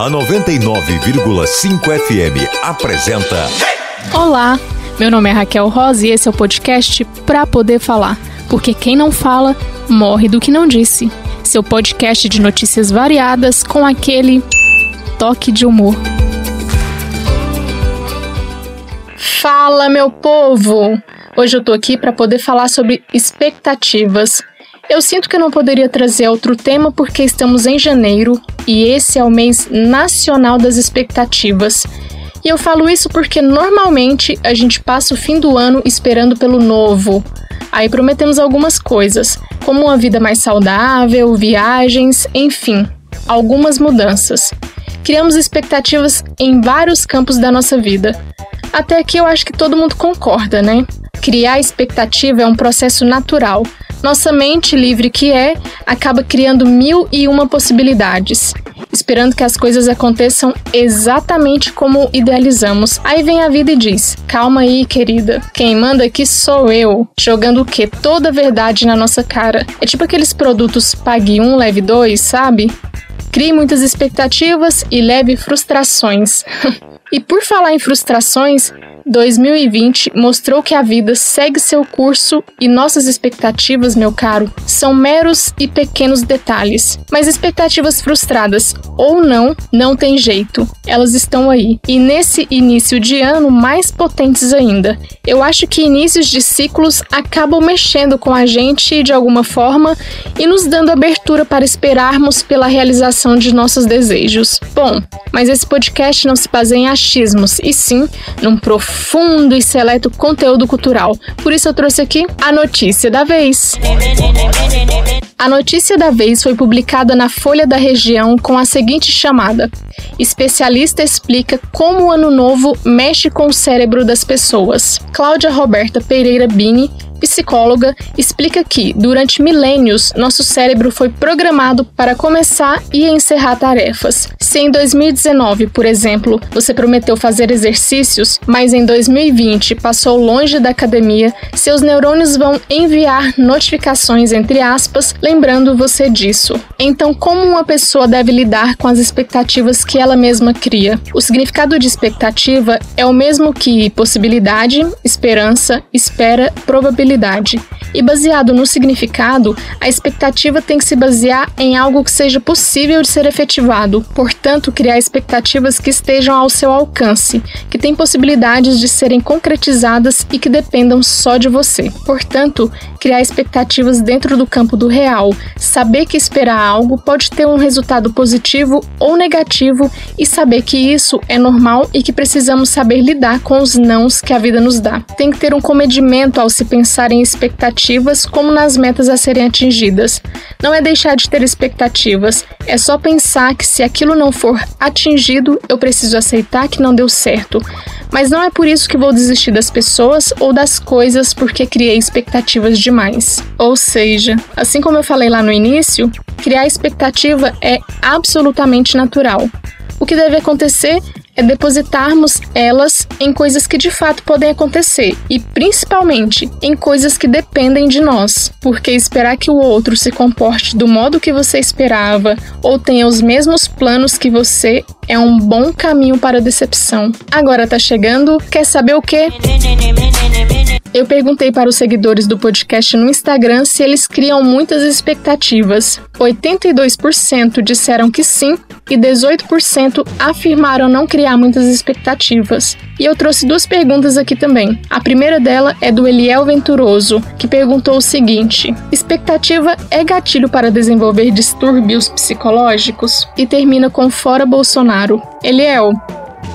A 99,5 FM apresenta. Olá, meu nome é Raquel Rosa e esse é o podcast Pra Poder Falar. Porque quem não fala, morre do que não disse. Seu podcast de notícias variadas com aquele toque de humor. Fala, meu povo! Hoje eu tô aqui para poder falar sobre expectativas. Eu sinto que eu não poderia trazer outro tema porque estamos em janeiro e esse é o mês nacional das expectativas. E eu falo isso porque normalmente a gente passa o fim do ano esperando pelo novo. Aí prometemos algumas coisas, como uma vida mais saudável, viagens, enfim, algumas mudanças. Criamos expectativas em vários campos da nossa vida. Até aqui eu acho que todo mundo concorda, né? Criar expectativa é um processo natural nossa mente livre que é acaba criando mil e uma possibilidades, esperando que as coisas aconteçam exatamente como idealizamos. Aí vem a vida e diz: "Calma aí, querida. Quem manda aqui sou eu", jogando o quê? Toda a verdade na nossa cara. É tipo aqueles produtos pague um, leve dois, sabe? Crie muitas expectativas e leve frustrações. e por falar em frustrações, 2020 mostrou que a vida segue seu curso e nossas expectativas, meu caro, são meros e pequenos detalhes. Mas expectativas frustradas ou não, não tem jeito. Elas estão aí. E nesse início de ano, mais potentes ainda. Eu acho que inícios de ciclos acabam mexendo com a gente de alguma forma e nos dando abertura para esperarmos pela realização de nossos desejos. Bom, mas esse podcast não se baseia em achismos, e sim num profundo profundo e seleto conteúdo cultural. Por isso eu trouxe aqui a notícia da vez. A notícia da vez foi publicada na Folha da Região com a seguinte chamada: Especialista explica como o ano novo mexe com o cérebro das pessoas. Cláudia Roberta Pereira Bini psicóloga, explica que, durante milênios, nosso cérebro foi programado para começar e encerrar tarefas. Se em 2019, por exemplo, você prometeu fazer exercícios, mas em 2020 passou longe da academia, seus neurônios vão enviar notificações, entre aspas, lembrando você disso. Então, como uma pessoa deve lidar com as expectativas que ela mesma cria? O significado de expectativa é o mesmo que possibilidade, esperança, espera, probabilidade possibilidade. E baseado no significado, a expectativa tem que se basear em algo que seja possível de ser efetivado. Portanto, criar expectativas que estejam ao seu alcance, que têm possibilidades de serem concretizadas e que dependam só de você. Portanto, criar expectativas dentro do campo do real, saber que esperar algo pode ter um resultado positivo ou negativo e saber que isso é normal e que precisamos saber lidar com os nãos que a vida nos dá. Tem que ter um comedimento ao se pensar em expectativas como nas metas a serem atingidas. Não é deixar de ter expectativas, é só pensar que se aquilo não for atingido, eu preciso aceitar que não deu certo. Mas não é por isso que vou desistir das pessoas ou das coisas porque criei expectativas demais. Ou seja, assim como eu falei lá no início, criar expectativa é absolutamente natural. O que deve acontecer é depositarmos elas em coisas que de fato podem acontecer e principalmente em coisas que dependem de nós, porque esperar que o outro se comporte do modo que você esperava ou tenha os mesmos planos que você é um bom caminho para a decepção. Agora tá chegando, quer saber o quê? Eu perguntei para os seguidores do podcast no Instagram se eles criam muitas expectativas. 82% disseram que sim e 18% afirmaram não criar muitas expectativas. E eu trouxe duas perguntas aqui também. A primeira dela é do Eliel Venturoso, que perguntou o seguinte: expectativa é gatilho para desenvolver distúrbios psicológicos? E termina com fora Bolsonaro. Eliel,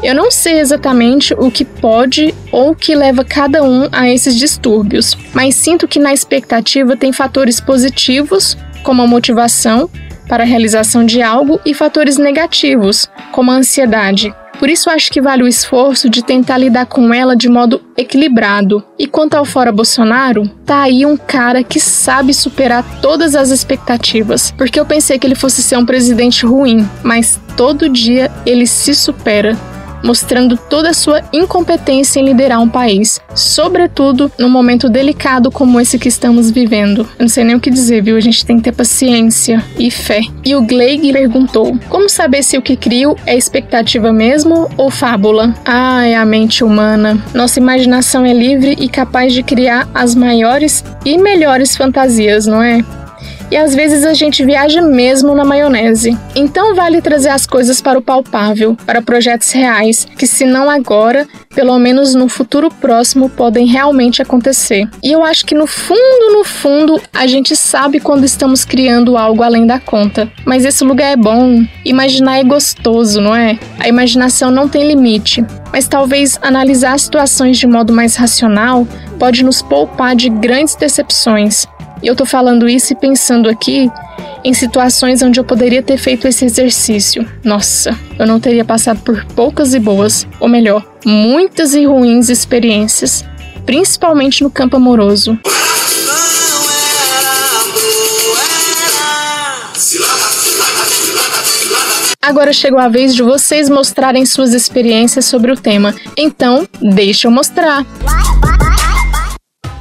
eu não sei exatamente o que pode ou que leva cada um a esses distúrbios, mas sinto que na expectativa tem fatores positivos, como a motivação para a realização de algo, e fatores negativos, como a ansiedade. Por isso acho que vale o esforço de tentar lidar com ela de modo equilibrado. E quanto ao fora Bolsonaro, tá aí um cara que sabe superar todas as expectativas, porque eu pensei que ele fosse ser um presidente ruim, mas todo dia ele se supera mostrando toda a sua incompetência em liderar um país, sobretudo num momento delicado como esse que estamos vivendo. Eu não sei nem o que dizer, viu? A gente tem que ter paciência e fé. E o Gleig perguntou: Como saber se o que crio é expectativa mesmo ou fábula? Ah, é a mente humana. Nossa imaginação é livre e capaz de criar as maiores e melhores fantasias, não é? E às vezes a gente viaja mesmo na maionese. Então vale trazer as coisas para o palpável, para projetos reais, que se não agora, pelo menos no futuro próximo podem realmente acontecer. E eu acho que no fundo, no fundo, a gente sabe quando estamos criando algo além da conta. Mas esse lugar é bom, imaginar é gostoso, não é? A imaginação não tem limite. Mas talvez analisar situações de modo mais racional pode nos poupar de grandes decepções e eu tô falando isso e pensando aqui em situações onde eu poderia ter feito esse exercício. Nossa, eu não teria passado por poucas e boas, ou melhor, muitas e ruins experiências, principalmente no campo amoroso. Agora chegou a vez de vocês mostrarem suas experiências sobre o tema. Então, deixa eu mostrar.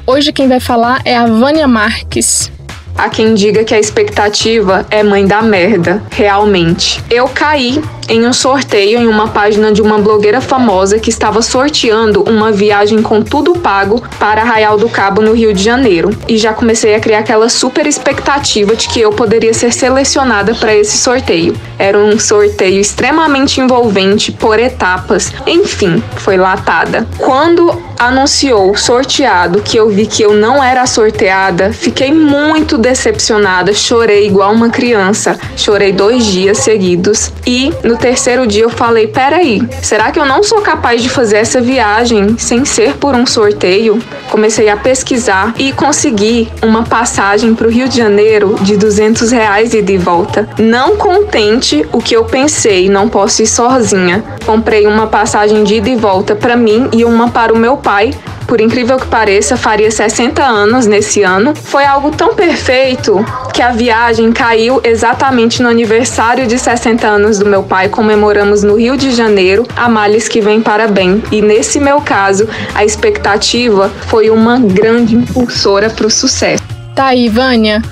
Hoje quem vai falar é a Vânia Marques. Há quem diga que a expectativa é mãe da merda, realmente. Eu caí em um sorteio em uma página de uma blogueira famosa que estava sorteando uma viagem com tudo pago para Arraial do Cabo, no Rio de Janeiro. E já comecei a criar aquela super expectativa de que eu poderia ser selecionada para esse sorteio. Era um sorteio extremamente envolvente, por etapas. Enfim, foi latada. Quando anunciou sorteado que eu vi que eu não era sorteada, fiquei muito decepcionada, chorei igual uma criança. Chorei dois dias seguidos e no terceiro dia eu falei: peraí, será que eu não sou capaz de fazer essa viagem sem ser por um sorteio? Comecei a pesquisar e consegui uma passagem para o Rio de Janeiro de 200 reais e de volta. Não contente o que eu pensei, não posso ir sozinha. Comprei uma passagem de ida e volta para mim e uma para o meu pai por incrível que pareça, faria 60 anos nesse ano. Foi algo tão perfeito que a viagem caiu exatamente no aniversário de 60 anos do meu pai. Comemoramos no Rio de Janeiro, a males que vem para bem. E nesse meu caso, a expectativa foi uma grande impulsora para o sucesso. Tá aí, Vânia.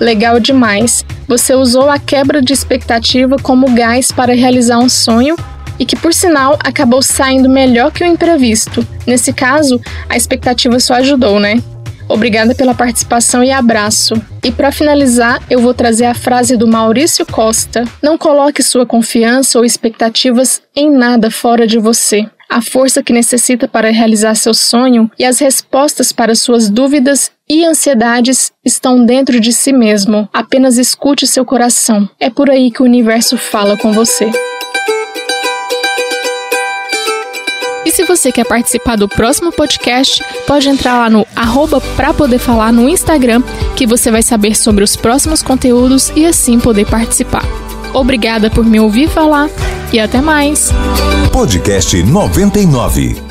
Legal demais. Você usou a quebra de expectativa como gás para realizar um sonho e que, por sinal, acabou saindo melhor que o imprevisto. Nesse caso, a expectativa só ajudou, né? Obrigada pela participação e abraço. E para finalizar, eu vou trazer a frase do Maurício Costa: Não coloque sua confiança ou expectativas em nada fora de você. A força que necessita para realizar seu sonho e as respostas para suas dúvidas e ansiedades estão dentro de si mesmo. Apenas escute seu coração. É por aí que o universo fala com você. E se você quer participar do próximo podcast, pode entrar lá no arroba pra poder falar no Instagram, que você vai saber sobre os próximos conteúdos e assim poder participar. Obrigada por me ouvir falar e até mais. Podcast 99.